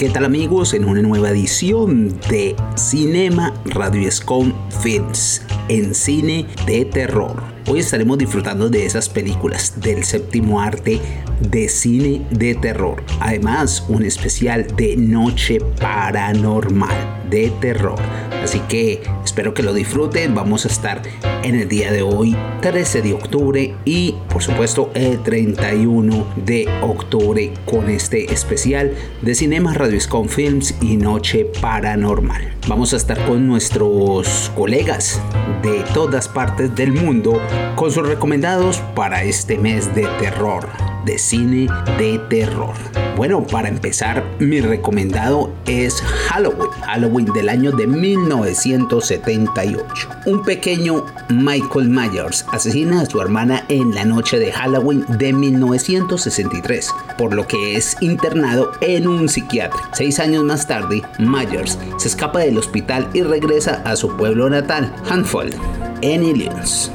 ¿Qué tal amigos? En una nueva edición de Cinema Radio Escon Films en cine de terror. Hoy estaremos disfrutando de esas películas del séptimo arte de cine de terror. Además, un especial de Noche Paranormal de terror. Así que espero que lo disfruten. Vamos a estar en el día de hoy, 13 de octubre y por supuesto el 31 de octubre con este especial de Cinema Radio Scon Films y Noche Paranormal. Vamos a estar con nuestros colegas de todas partes del mundo con sus recomendados para este mes de terror de cine de terror. Bueno, para empezar, mi recomendado es Halloween, Halloween del año de 1978. Un pequeño Michael Myers asesina a su hermana en la noche de Halloween de 1963, por lo que es internado en un psiquiatra. Seis años más tarde, Myers se escapa del hospital y regresa a su pueblo natal, Hanfold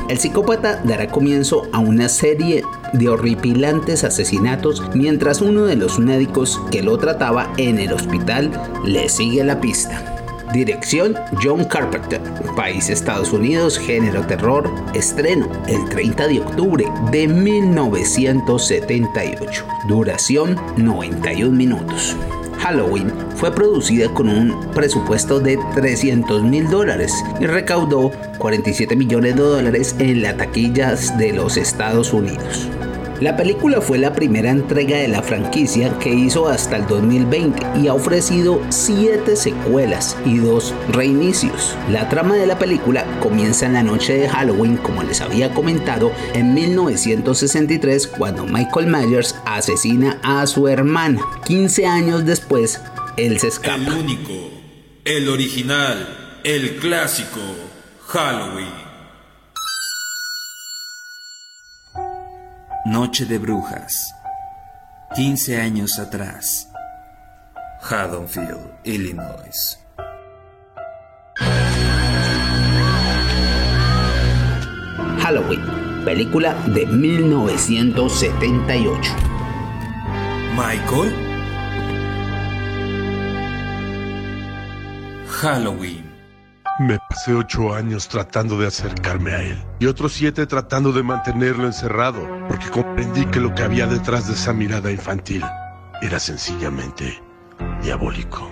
El psicópata dará comienzo a una serie de horripilantes asesinatos mientras uno de los médicos que lo trataba en el hospital le sigue la pista. Dirección John Carpenter. País Estados Unidos, género terror. Estreno el 30 de octubre de 1978. Duración 91 minutos. Halloween fue producida con un presupuesto de 300 mil dólares y recaudó 47 millones de dólares en las taquillas de los Estados Unidos. La película fue la primera entrega de la franquicia que hizo hasta el 2020 y ha ofrecido 7 secuelas y 2 reinicios. La trama de la película comienza en la noche de Halloween, como les había comentado, en 1963 cuando Michael Myers asesina a su hermana. 15 años después, él se escapa. El único, el original, el clásico, Halloween. Noche de Brujas. 15 años atrás. Haddonfield, Illinois. Halloween, película de 1978. Michael. Halloween. Me pasé ocho años tratando de acercarme a él y otros siete tratando de mantenerlo encerrado, porque comprendí que lo que había detrás de esa mirada infantil era sencillamente diabólico.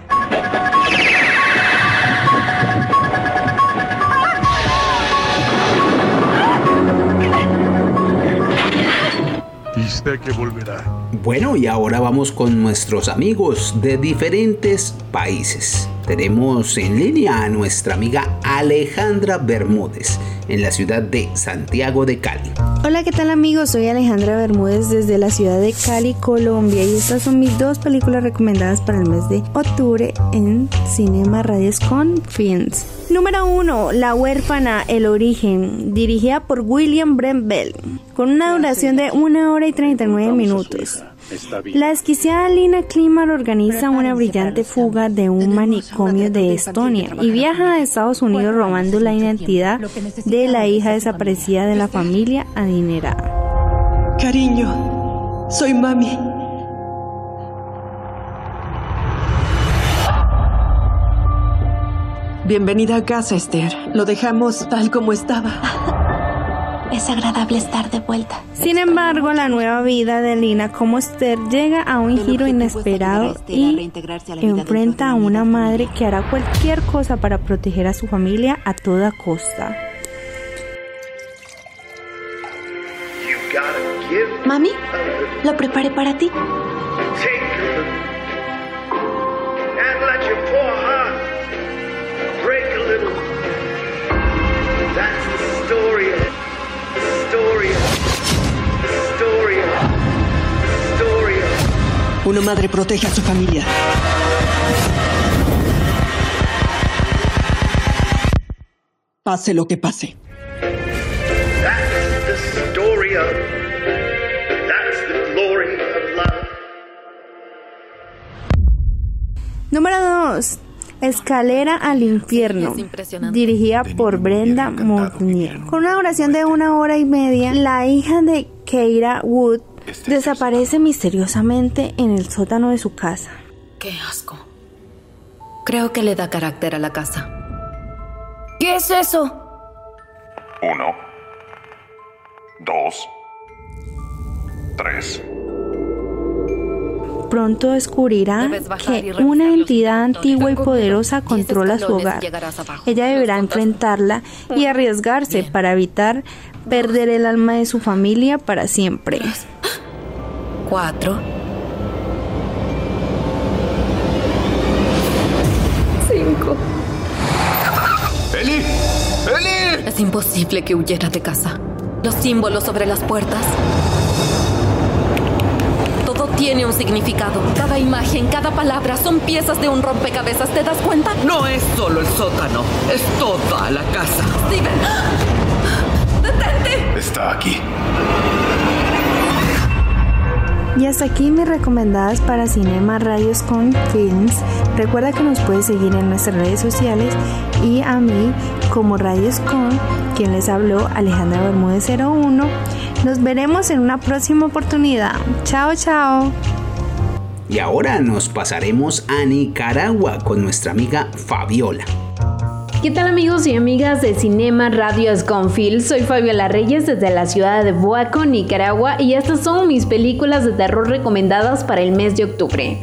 Y que volverá. Bueno, y ahora vamos con nuestros amigos de diferentes países. Tenemos en línea a nuestra amiga Alejandra Bermúdez en la ciudad de Santiago de Cali. Hola, ¿qué tal amigos? Soy Alejandra Bermúdez desde la ciudad de Cali, Colombia y estas son mis dos películas recomendadas para el mes de octubre en Cinema Radios con Films. Número 1. La huérfana, el origen, dirigida por William Brent Bell, con una duración de 1 hora y 39 minutos. La esquiciada Lina Klimar organiza una brillante fuga de un manicomio de Estonia y viaja a Estados Unidos robando la identidad de la hija desaparecida de la familia adinerada. Cariño, soy mami. Bienvenida a casa, Esther. Lo dejamos tal como estaba. Es agradable estar de vuelta. Sin embargo, la nueva vida de Lina como Esther llega a un giro inesperado y enfrenta a una madre que hará cualquier cosa para proteger a su familia a toda costa. Mami, lo preparé para ti. Una madre protege a su familia. Pase lo que pase. Número 2. Escalera al infierno, dirigida por Brenda Montnier. Con una duración de una hora y media, la hija de Keira Wood desaparece misteriosamente en el sótano de su casa. Qué asco. Creo que le da carácter a la casa. ¿Qué es eso? Uno. Dos. Tres. Pronto descubrirá que una entidad antigua y poderosa controla su hogar. Ella deberá enfrentarla y arriesgarse para evitar perder el alma de su familia para siempre. Cuatro. Cinco. ¡Eli! ¡Eli! Es imposible que huyera de casa. Los símbolos sobre las puertas. Todo tiene un significado. Cada imagen, cada palabra son piezas de un rompecabezas. ¿Te das cuenta? No es solo el sótano, es toda la casa. Steven. ¡Detente! Está aquí. Y hasta aquí mis recomendadas para Cinema Radios con Films. Recuerda que nos puedes seguir en nuestras redes sociales y a mí como Radios con, quien les habló Alejandra Bermúdez 01. Nos veremos en una próxima oportunidad. Chao, chao. Y ahora nos pasaremos a Nicaragua con nuestra amiga Fabiola. ¿Qué tal amigos y amigas de Cinema Radio Sconfield? Soy Fabiola Reyes desde la ciudad de Boaco, Nicaragua y estas son mis películas de terror recomendadas para el mes de octubre.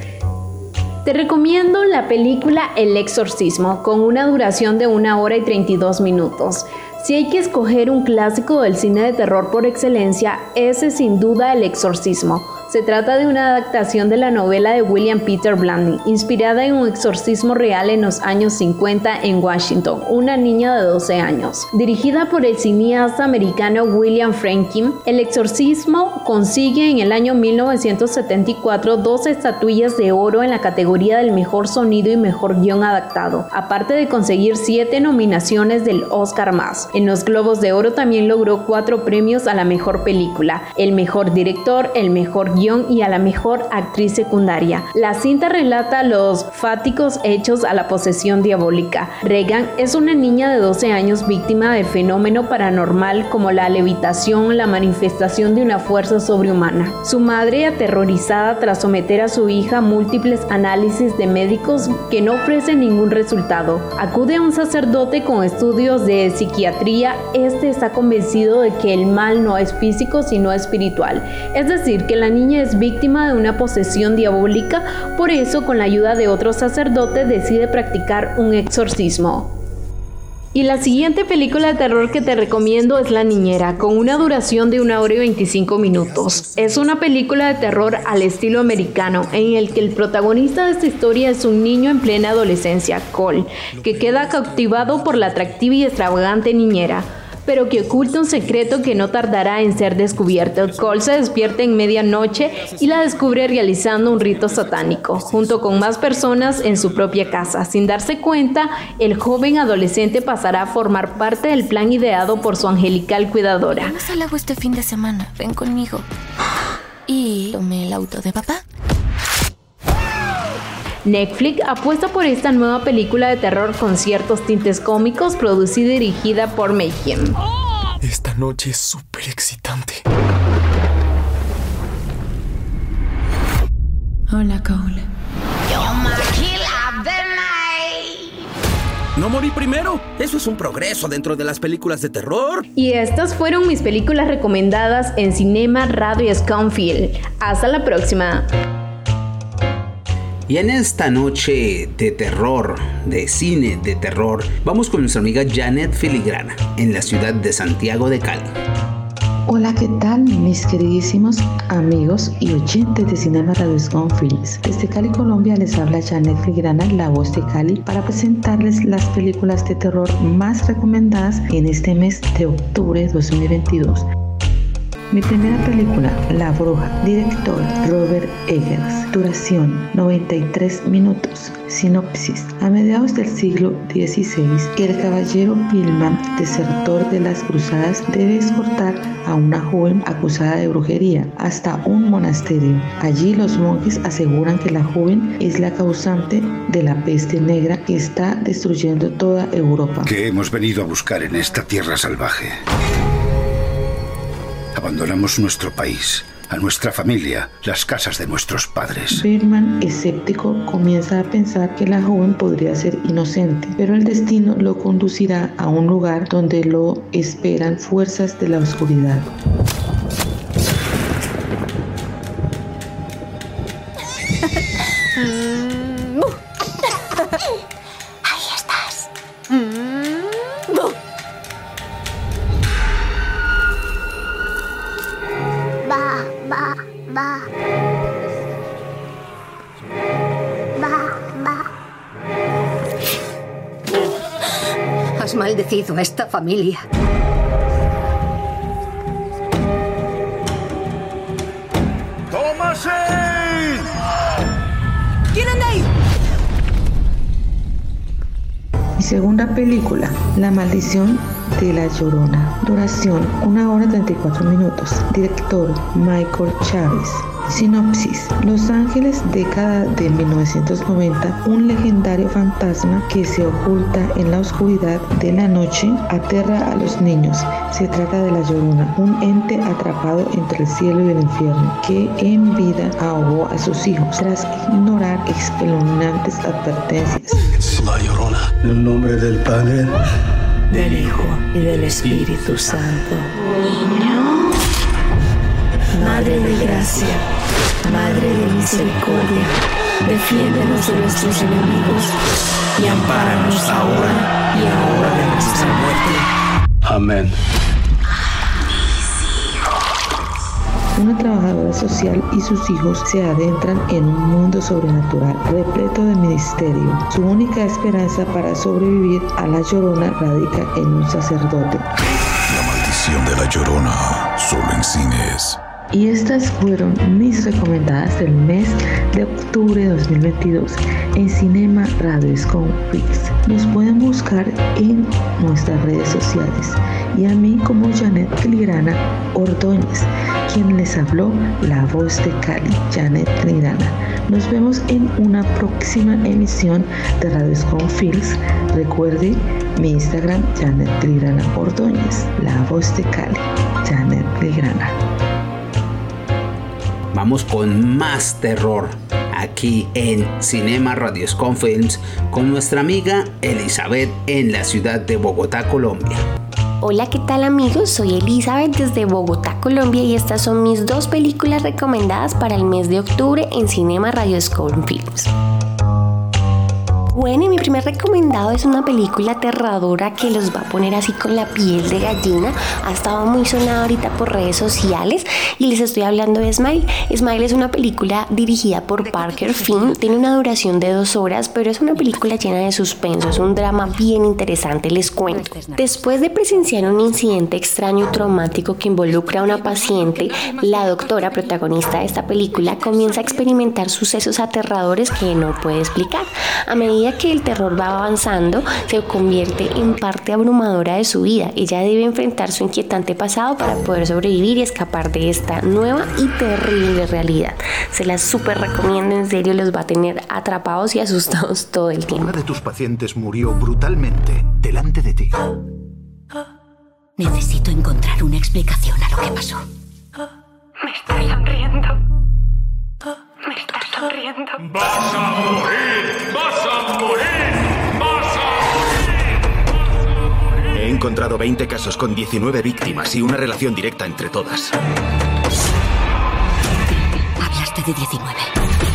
Te recomiendo la película El Exorcismo con una duración de 1 hora y 32 minutos. Si hay que escoger un clásico del cine de terror por excelencia, ese sin duda El Exorcismo. Se trata de una adaptación de la novela de William Peter Blatty, inspirada en un exorcismo real en los años 50 en Washington, una niña de 12 años. Dirigida por el cineasta americano William Franklin, El exorcismo consigue en el año 1974 dos estatuillas de oro en la categoría del mejor sonido y mejor guion adaptado, aparte de conseguir siete nominaciones del Oscar más. En los Globos de Oro también logró cuatro premios a la mejor película, el mejor director, el mejor guion y a la mejor actriz secundaria. La cinta relata los fáticos hechos a la posesión diabólica. Regan es una niña de 12 años víctima de fenómeno paranormal como la levitación, la manifestación de una fuerza sobrehumana. Su madre, aterrorizada tras someter a su hija a múltiples análisis de médicos que no ofrecen ningún resultado, acude a un sacerdote con estudios de psiquiatría. Este está convencido de que el mal no es físico sino espiritual, es decir, que la niña es víctima de una posesión diabólica, por eso con la ayuda de otro sacerdote decide practicar un exorcismo. Y la siguiente película de terror que te recomiendo es La Niñera, con una duración de 1 hora y 25 minutos. Es una película de terror al estilo americano, en el que el protagonista de esta historia es un niño en plena adolescencia, Cole, que queda cautivado por la atractiva y extravagante niñera pero que oculta un secreto que no tardará en ser descubierto. Cole se despierta en medianoche y la descubre realizando un rito satánico, junto con más personas en su propia casa. Sin darse cuenta, el joven adolescente pasará a formar parte del plan ideado por su angelical cuidadora. Vamos al lago este fin de semana, ven conmigo. Y tomé el auto de papá. Netflix apuesta por esta nueva película de terror con ciertos tintes cómicos producida y dirigida por Mayhem. Esta noche es súper excitante. Hola, Cole. No morí primero. Eso es un progreso dentro de las películas de terror. Y estas fueron mis películas recomendadas en Cinema Radio Sconfield. Hasta la próxima. Y en esta noche de terror, de cine de terror, vamos con nuestra amiga Janet Filigrana, en la ciudad de Santiago de Cali. Hola, ¿qué tal mis queridísimos amigos y oyentes de Cinema Radio Films? Desde Cali, Colombia les habla Janet Filigrana, la voz de Cali, para presentarles las películas de terror más recomendadas en este mes de octubre de 2022. Mi primera película, La Bruja, director Robert Eggers, duración 93 minutos. Sinopsis. A mediados del siglo XVI, el caballero Pilman, desertor de las cruzadas, debe escortar a una joven acusada de brujería hasta un monasterio. Allí los monjes aseguran que la joven es la causante de la peste negra que está destruyendo toda Europa. ¿Qué hemos venido a buscar en esta tierra salvaje? Abandonamos nuestro país, a nuestra familia, las casas de nuestros padres. Berman, escéptico, comienza a pensar que la joven podría ser inocente, pero el destino lo conducirá a un lugar donde lo esperan fuerzas de la oscuridad. esta familia. ¡Tómase! ¿Quién anda ahí? Mi segunda película, La maldición de la Llorona. Duración, 1 hora 34 minutos. Director, Michael Chávez. Sinopsis. Los Ángeles, década de 1990, un legendario fantasma que se oculta en la oscuridad de la noche aterra a los niños. Se trata de la Llorona, un ente atrapado entre el cielo y el infierno, que en vida ahogó a sus hijos tras ignorar espeluznantes advertencias. Es la Llorona. En el nombre del Padre, del Hijo y del Espíritu Santo. Madre de gracia, Madre de misericordia, defiéndenos de nuestros enemigos y ampáranos ahora y a la hora de nuestra muerte. Amén. Una trabajadora social y sus hijos se adentran en un mundo sobrenatural repleto de misterio. Su única esperanza para sobrevivir a la llorona radica en un sacerdote. La maldición de la llorona, solo en cines. Y estas fueron mis recomendadas del mes de octubre de 2022 en Cinema Radio Fix. Nos pueden buscar en nuestras redes sociales y a mí como Janet Cligrana Ordóñez, quien les habló la voz de Cali, Janet Cligrana. Nos vemos en una próxima emisión de Radio Films. Recuerde mi Instagram, Janet Cligrana Ordóñez, la voz de Cali, Janet Cligrana. Vamos con más terror aquí en Cinema Radioscon Films con nuestra amiga Elizabeth en la ciudad de Bogotá, Colombia. Hola, ¿qué tal amigos? Soy Elizabeth desde Bogotá, Colombia y estas son mis dos películas recomendadas para el mes de octubre en Cinema Radioscon Films. Bueno, y mi primer recomendado es una película aterradora que los va a poner así con la piel de gallina. Ha estado muy sonada ahorita por redes sociales y les estoy hablando de Smile. Smile es una película dirigida por Parker Finn. Tiene una duración de dos horas, pero es una película llena de suspenso. Es un drama bien interesante, les cuento. Después de presenciar un incidente extraño y traumático que involucra a una paciente, la doctora protagonista de esta película comienza a experimentar sucesos aterradores que no puede explicar. A medida que el terror va avanzando, se convierte en parte abrumadora de su vida. Ella debe enfrentar su inquietante pasado para poder sobrevivir y escapar de esta nueva y terrible realidad. Se las súper recomiendo, en serio, los va a tener atrapados y asustados todo el tiempo. Una de tus pacientes murió brutalmente delante de ti. Necesito encontrar una explicación a lo que pasó. Me estoy sonriendo. Me estoy sonriendo. ¡Vas a morir! Encontrado 20 casos con 19 víctimas y una relación directa entre todas. Hablaste de 19.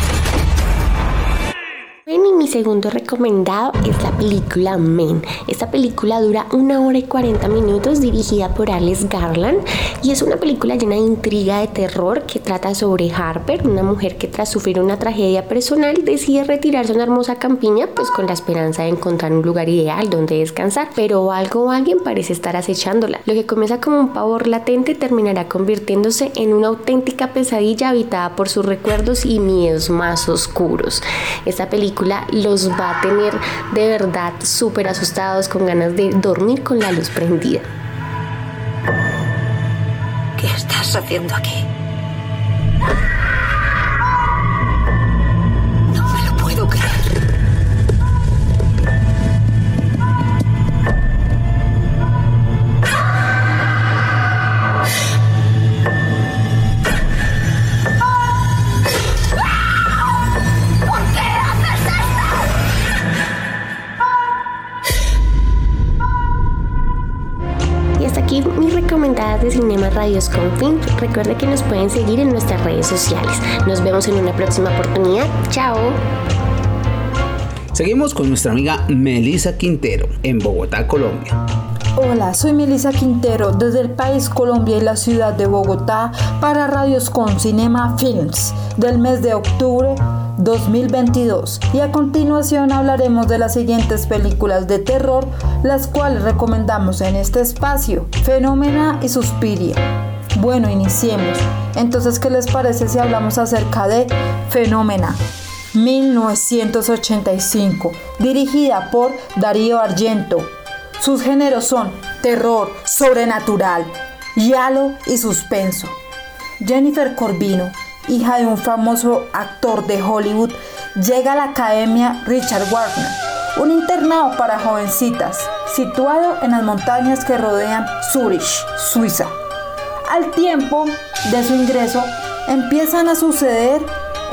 Mi segundo recomendado es la película Men. Esta película dura una hora y 40 minutos, dirigida por Alex Garland, y es una película llena de intriga de terror que trata sobre Harper, una mujer que tras sufrir una tragedia personal decide retirarse a una hermosa campiña, pues con la esperanza de encontrar un lugar ideal donde descansar, pero algo o alguien parece estar acechándola. Lo que comienza como un pavor latente terminará convirtiéndose en una auténtica pesadilla habitada por sus recuerdos y miedos más oscuros. Esta película los va a tener de verdad súper asustados con ganas de dormir con la luz prendida. ¿Qué estás haciendo aquí? Radios Confin. Recuerde que nos pueden seguir en nuestras redes sociales. Nos vemos en una próxima oportunidad. Chao. Seguimos con nuestra amiga Melissa Quintero en Bogotá, Colombia. Hola, soy Melissa Quintero desde el país Colombia y la ciudad de Bogotá para Radios con Cinema Films del mes de octubre 2022 y a continuación hablaremos de las siguientes películas de terror las cuales recomendamos en este espacio, Fenómena y Suspiria. Bueno, iniciemos. Entonces, ¿qué les parece si hablamos acerca de Fenómena? 1985, dirigida por Darío Argento. Sus géneros son terror, sobrenatural, yalo y suspenso. Jennifer Corbino, hija de un famoso actor de Hollywood, llega a la Academia Richard Wagner, un internado para jovencitas situado en las montañas que rodean Zurich, Suiza. Al tiempo de su ingreso, empiezan a suceder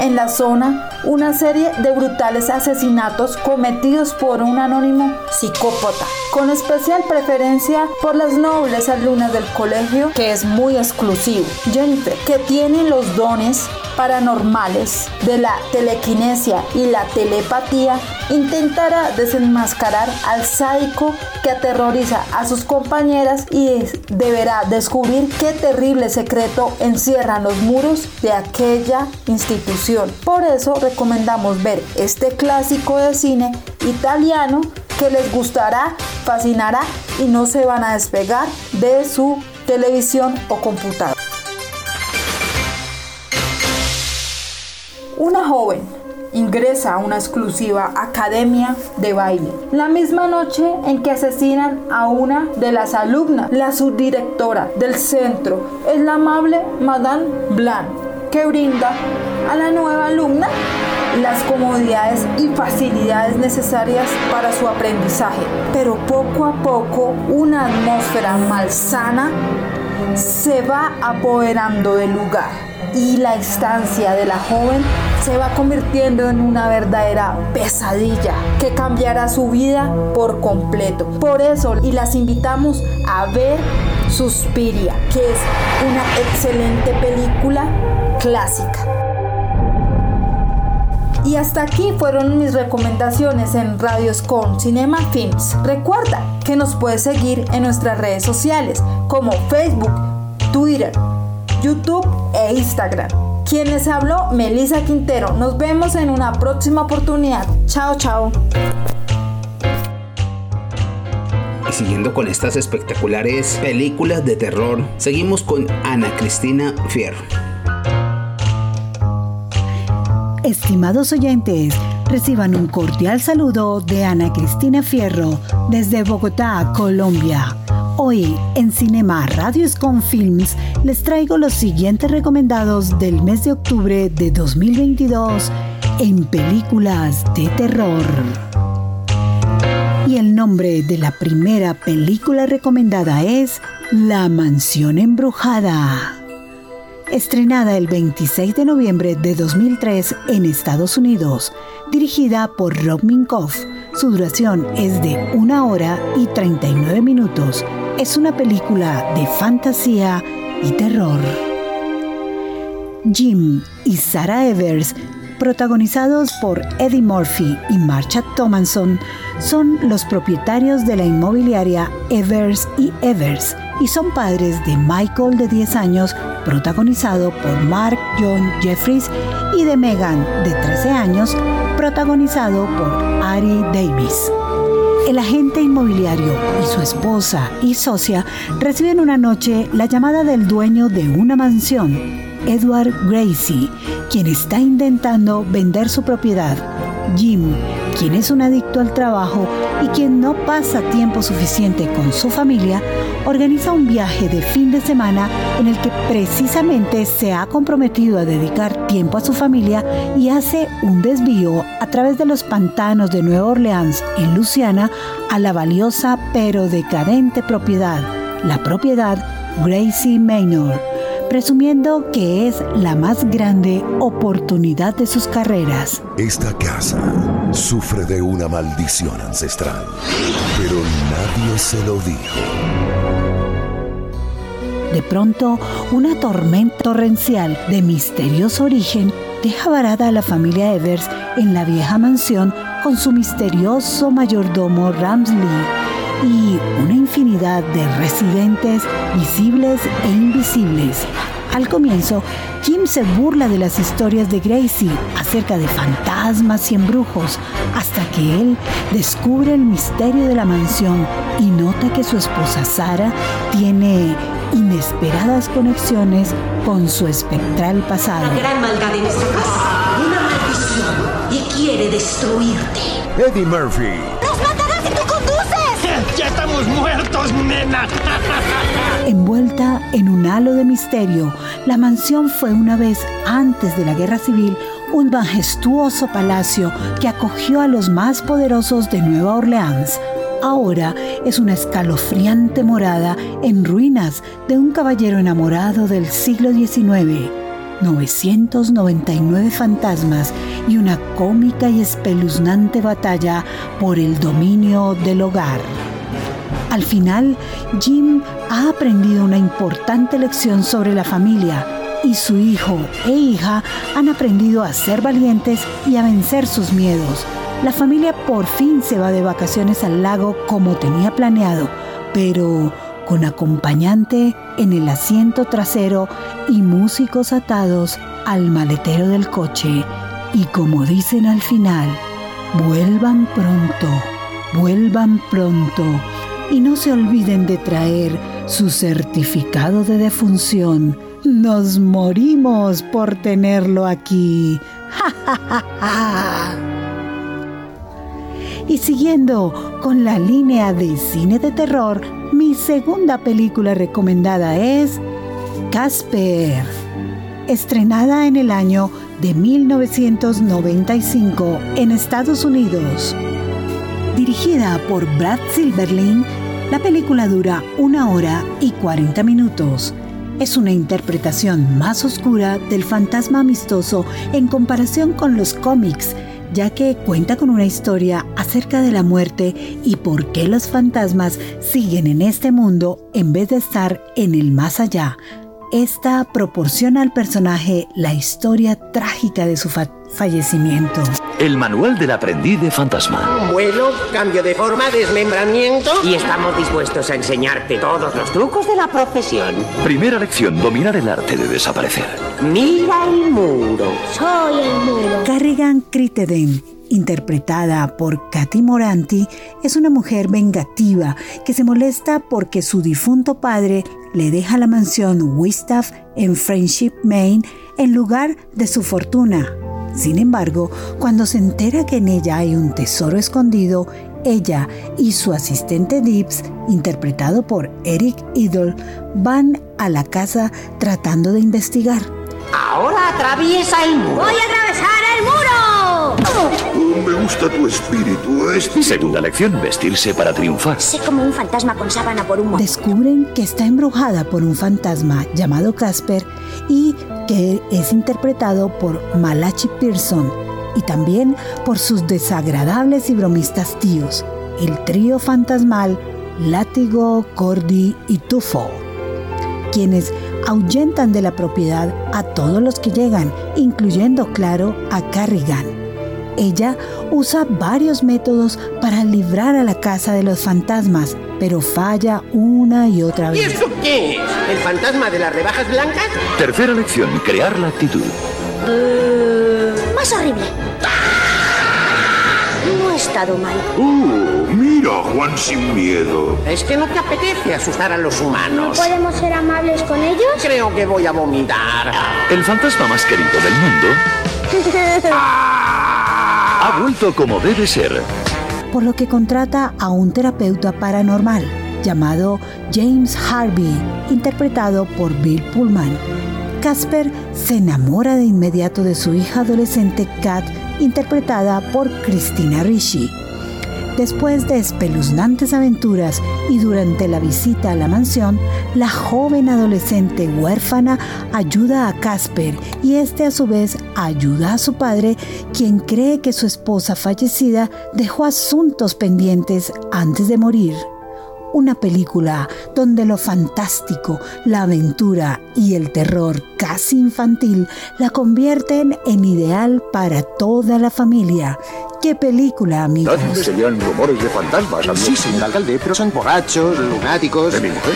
en la zona una serie de brutales asesinatos cometidos por un anónimo psicópata, con especial preferencia por las nobles alumnas del colegio, que es muy exclusivo. Jennifer, que tiene los dones paranormales de la telequinesia y la telepatía, intentará desenmascarar al sádico que aterroriza a sus compañeras y deberá descubrir qué terrible secreto encierran los muros de aquella institución. Por eso recomendamos ver este clásico de cine italiano que les gustará, fascinará y no se van a despegar de su televisión o computador. Una joven ingresa a una exclusiva academia de baile. La misma noche en que asesinan a una de las alumnas, la subdirectora del centro es la amable Madame Blanc, que brinda a la nueva alumna las comodidades y facilidades necesarias para su aprendizaje. Pero poco a poco una atmósfera malsana se va apoderando del lugar y la estancia de la joven se va convirtiendo en una verdadera pesadilla que cambiará su vida por completo. Por eso, y las invitamos a ver Suspiria, que es una excelente película clásica. Y hasta aquí fueron mis recomendaciones en Radios con Cinema Films. Recuerda que nos puedes seguir en nuestras redes sociales como Facebook, Twitter, YouTube e Instagram. Quien les habló, Melissa Quintero. Nos vemos en una próxima oportunidad. Chao, chao. Y siguiendo con estas espectaculares películas de terror, seguimos con Ana Cristina Fierro. Estimados oyentes, reciban un cordial saludo de Ana Cristina Fierro desde Bogotá, Colombia. Hoy en Cinema Radios con Films les traigo los siguientes recomendados del mes de octubre de 2022 en películas de terror. Y el nombre de la primera película recomendada es La Mansión Embrujada. Estrenada el 26 de noviembre de 2003 en Estados Unidos, dirigida por Rob Minkoff, su duración es de una hora y 39 minutos. Es una película de fantasía y terror. Jim y Sarah Evers, protagonizados por Eddie Murphy y Marcia Thomason, son los propietarios de la inmobiliaria Evers y Evers y son padres de Michael de 10 años, protagonizado por Mark John Jeffries, y de Megan de 13 años, protagonizado por Ari Davis. El agente inmobiliario y su esposa y socia reciben una noche la llamada del dueño de una mansión, Edward Gracie, quien está intentando vender su propiedad. Jim, quien es un adicto al trabajo y quien no pasa tiempo suficiente con su familia, organiza un viaje de fin de semana en el que precisamente se ha comprometido a dedicar tiempo a su familia y hace un desvío a través de los pantanos de Nueva Orleans en Luciana a la valiosa pero decadente propiedad, la propiedad Gracie Manor presumiendo que es la más grande oportunidad de sus carreras. Esta casa sufre de una maldición ancestral, pero nadie se lo dijo. De pronto, una tormenta torrencial de misterioso origen deja varada a la familia Evers en la vieja mansión con su misterioso mayordomo Ramsley y una infinidad de residentes visibles e invisibles. Al comienzo, Jim se burla de las historias de Gracie acerca de fantasmas y embrujos, hasta que él descubre el misterio de la mansión y nota que su esposa Sara tiene inesperadas conexiones con su espectral pasado. La gran maldad en esta casa, una maldición, y quiere destruirte. Eddie Murphy. Muertos! Envuelta en un halo de misterio, la mansión fue una vez antes de la guerra civil un majestuoso palacio que acogió a los más poderosos de Nueva Orleans. Ahora es una escalofriante morada en ruinas de un caballero enamorado del siglo XIX. 999 fantasmas y una cómica y espeluznante batalla por el dominio del hogar. Al final, Jim ha aprendido una importante lección sobre la familia y su hijo e hija han aprendido a ser valientes y a vencer sus miedos. La familia por fin se va de vacaciones al lago como tenía planeado, pero con acompañante en el asiento trasero y músicos atados al maletero del coche. Y como dicen al final, vuelvan pronto, vuelvan pronto y no se olviden de traer su certificado de defunción. Nos morimos por tenerlo aquí. y siguiendo con la línea de cine de terror, mi segunda película recomendada es Casper, estrenada en el año de 1995 en Estados Unidos. Dirigida por Brad Silverling, la película dura una hora y 40 minutos. Es una interpretación más oscura del fantasma amistoso en comparación con los cómics, ya que cuenta con una historia acerca de la muerte y por qué los fantasmas siguen en este mundo en vez de estar en el más allá. Esta proporciona al personaje la historia trágica de su fallecimiento. El manual del aprendiz de fantasma. Vuelo, cambio de forma, desmembramiento. Y estamos dispuestos a enseñarte todos los trucos de la profesión. Primera lección, dominar el arte de desaparecer. Mira el muro. Soy el muro. Carrigan Criteden interpretada por Katy Moranti, es una mujer vengativa que se molesta porque su difunto padre le deja la mansión Wistaff en Friendship, Maine, en lugar de su fortuna. Sin embargo, cuando se entera que en ella hay un tesoro escondido, ella y su asistente Dips, interpretado por Eric Idle, van a la casa tratando de investigar. Ahora atraviesa el muro. ¡Voy a atravesar el muro! Me gusta tu espíritu, espíritu. Segunda lección, vestirse para triunfar. Sé como un fantasma con sábana por un Descubren que está embrujada por un fantasma llamado Casper y que es interpretado por Malachi Pearson y también por sus desagradables y bromistas tíos, el trío fantasmal Látigo, Cordy y Tufo, quienes ahuyentan de la propiedad a todos los que llegan, incluyendo, claro, a Carrigan. Ella usa varios métodos para librar a la casa de los fantasmas, pero falla una y otra ¿Y vez. eso qué es? ¿El fantasma de las rebajas blancas? Tercera lección, crear la actitud. Más horrible. No he estado mal. Uh, mira, Juan sin miedo. Es que no te apetece asustar a los humanos. ¿Podemos ser amables con ellos? Creo que voy a vomitar. El fantasma más querido del mundo ha vuelto como debe ser. por lo que contrata a un terapeuta paranormal llamado James Harvey, interpretado por Bill Pullman. Casper se enamora de inmediato de su hija adolescente Kat, interpretada por Christina Ricci. Después de espeluznantes aventuras y durante la visita a la mansión, la joven adolescente huérfana ayuda a Casper y este a su vez ayuda a su padre, quien cree que su esposa fallecida dejó asuntos pendientes antes de morir. una película donde lo fantástico, la aventura y el terror casi infantil la convierten en ideal para toda la familia. ¿Qué película, amigos? ¿Dónde serían rumores de fantasmas? Sí, señor alcalde, pero son borrachos, lunáticos. ¿De mi mujer?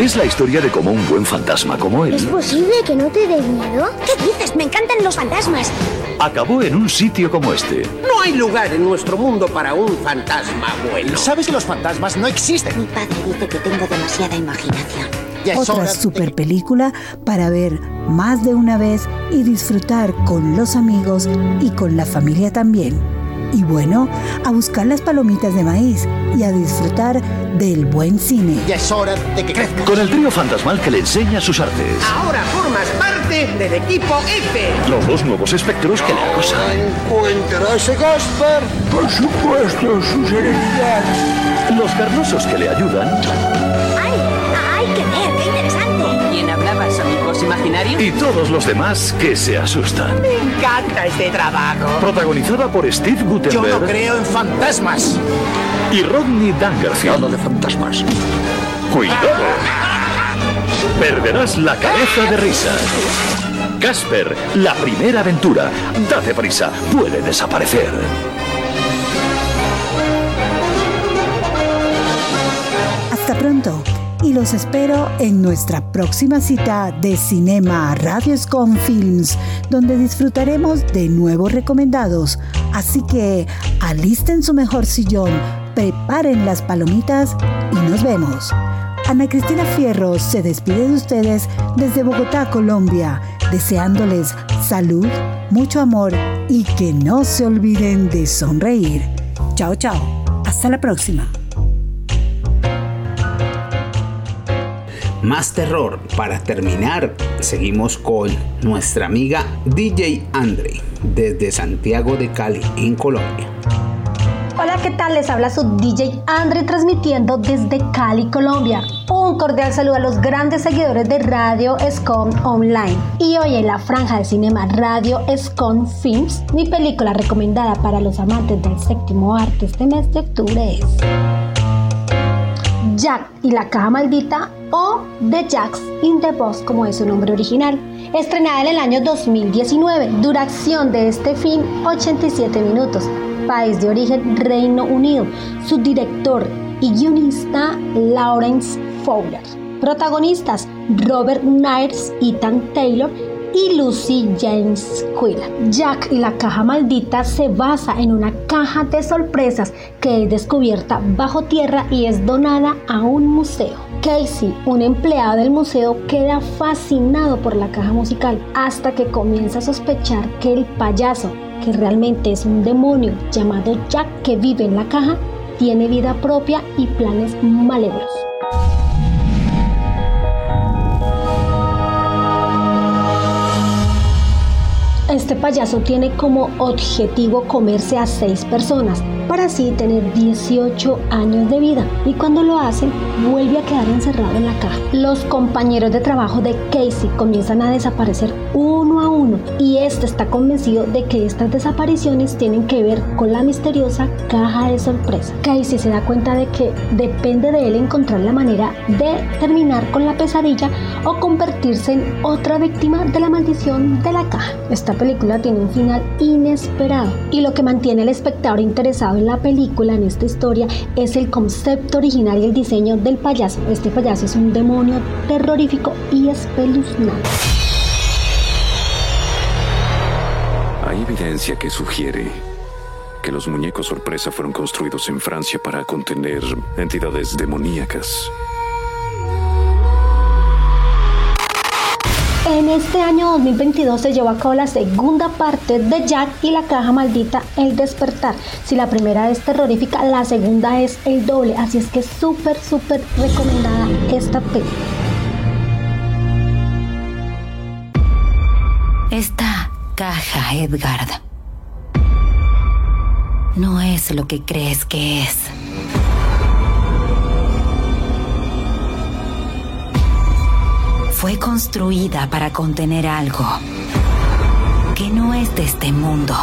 Es la historia de cómo un buen fantasma como él ¿Es posible que no te dé miedo? ¿Qué dices? Me encantan los fantasmas. acabó en un sitio como este. No hay lugar en nuestro mundo para un fantasma bueno. ¿Sabes que los fantasmas no existen? Mi padre dice que tengo demasiada imaginación. Otra super película para ver más de una vez y disfrutar con los amigos y con la familia también. Y bueno, a buscar las palomitas de maíz y a disfrutar del buen cine. Ya es hora de que crezca. Con el trío fantasmal que le enseña sus artes. Ahora formas parte del equipo F. Los dos nuevos espectros que le acosan. ¿Encuentra ese Gasper? Por supuesto, su serenidad. Los carnosos que le ayudan. ¡Ay! ¡Hay que ver! Amigos imaginarios? Y todos los demás que se asustan. Me encanta este trabajo. Protagonizada por Steve Yo Guttenberg no creo en fantasmas. y Rodney Dangerfield. Nada de fantasmas. ¡Cuidado! Perderás la cabeza de risa. Casper, la primera aventura. Date prisa, puede desaparecer. Hasta pronto y los espero en nuestra próxima cita de Cinema Radio Scon Films, donde disfrutaremos de nuevos recomendados. Así que alisten su mejor sillón, preparen las palomitas y nos vemos. Ana Cristina Fierro se despide de ustedes desde Bogotá, Colombia, deseándoles salud, mucho amor y que no se olviden de sonreír. Chao, chao. Hasta la próxima. Más terror. Para terminar, seguimos con nuestra amiga DJ Andre desde Santiago de Cali, en Colombia. Hola, ¿qué tal? Les habla su DJ Andre transmitiendo desde Cali, Colombia. Un cordial saludo a los grandes seguidores de Radio Escom Online. Y hoy en la franja de cinema Radio Escom Films, mi película recomendada para los amantes del séptimo arte este mes de octubre es Jack y la caja maldita o The Jacks in the Box como es su nombre original. Estrenada en el año 2019, duración de este film 87 minutos. País de origen Reino Unido. Su director y guionista Lawrence Fowler. Protagonistas Robert Knights, Ethan Taylor y Lucy James Quilla. Jack y la caja maldita se basa en una caja de sorpresas que es descubierta bajo tierra y es donada a un museo. Casey, un empleado del museo, queda fascinado por la caja musical hasta que comienza a sospechar que el payaso, que realmente es un demonio llamado Jack que vive en la caja, tiene vida propia y planes malévolos. Este payaso tiene como objetivo comerse a seis personas para así tener 18 años de vida y cuando lo hace vuelve a quedar encerrado en la caja. Los compañeros de trabajo de Casey comienzan a desaparecer uno y este está convencido de que estas desapariciones tienen que ver con la misteriosa caja de sorpresa. Casey se da cuenta de que depende de él encontrar la manera de terminar con la pesadilla o convertirse en otra víctima de la maldición de la caja. Esta película tiene un final inesperado y lo que mantiene al espectador interesado en la película, en esta historia, es el concepto original y el diseño del payaso. Este payaso es un demonio terrorífico y espeluznante. Hay evidencia que sugiere que los muñecos sorpresa fueron construidos en Francia para contener entidades demoníacas. En este año 2022 se llevó a cabo la segunda parte de Jack y la caja maldita El despertar. Si la primera es terrorífica, la segunda es el doble, así es que es súper, súper recomendada esta película. Esta caja, Edgard, no es lo que crees que es. Fue construida para contener algo que no es de este mundo.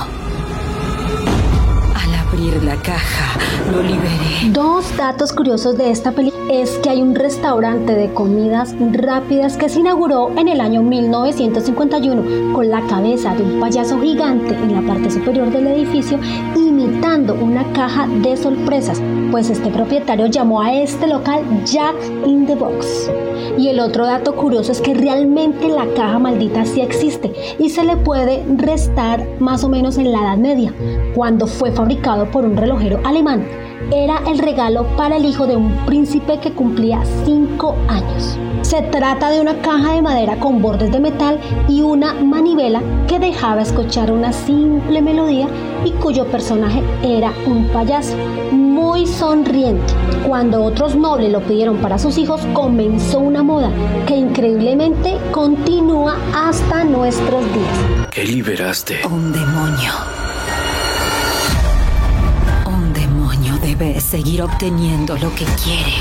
Al abrir la caja, lo liberé. Dos datos curiosos de esta película. Es que hay un restaurante de comidas rápidas que se inauguró en el año 1951 con la cabeza de un payaso gigante en la parte superior del edificio imitando una caja de sorpresas, pues este propietario llamó a este local Jack in the Box. Y el otro dato curioso es que realmente la caja maldita sí existe y se le puede restar más o menos en la Edad Media, cuando fue fabricado por un relojero alemán. Era el regalo para el hijo de un príncipe que cumplía 5 años. Se trata de una caja de madera con bordes de metal y una manivela que dejaba escuchar una simple melodía y cuyo personaje era un payaso muy sonriente. Cuando otros nobles lo pidieron para sus hijos, comenzó una moda que increíblemente continúa hasta nuestros días. ¿Qué liberaste? Un demonio. Debe seguir obteniendo lo que quiere.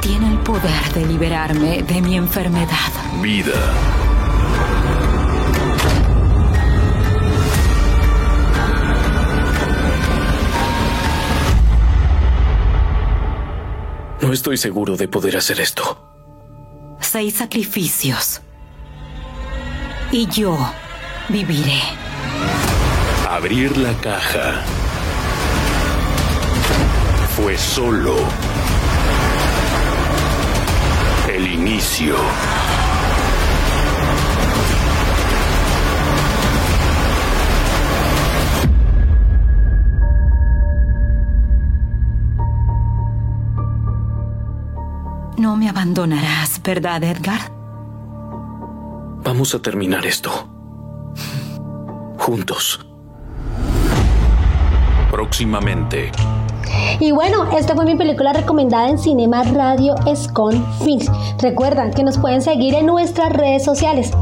Tiene el poder de liberarme de mi enfermedad. Vida. No estoy seguro de poder hacer esto. Seis sacrificios. Y yo viviré. Abrir la caja fue solo el inicio. No me abandonarás, ¿verdad, Edgar? Vamos a terminar esto. Juntos. Próximamente. Y bueno, esta fue mi película recomendada en Cinema Radio Escon Films. Recuerdan que nos pueden seguir en nuestras redes sociales.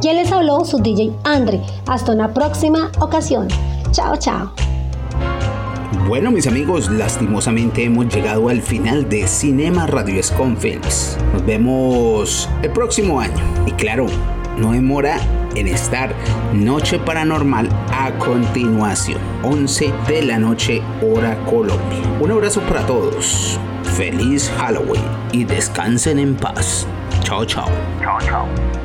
¿Quién les habló? Su DJ Andre. Hasta una próxima ocasión. Chao, chao. Bueno, mis amigos, lastimosamente hemos llegado al final de Cinema Radio Escon Films. Nos vemos el próximo año. Y claro, no demora en estar Noche Paranormal a continuación, 11 de la noche hora Colombia. Un abrazo para todos, feliz Halloween y descansen en paz. Chao, chao. Chao, chao.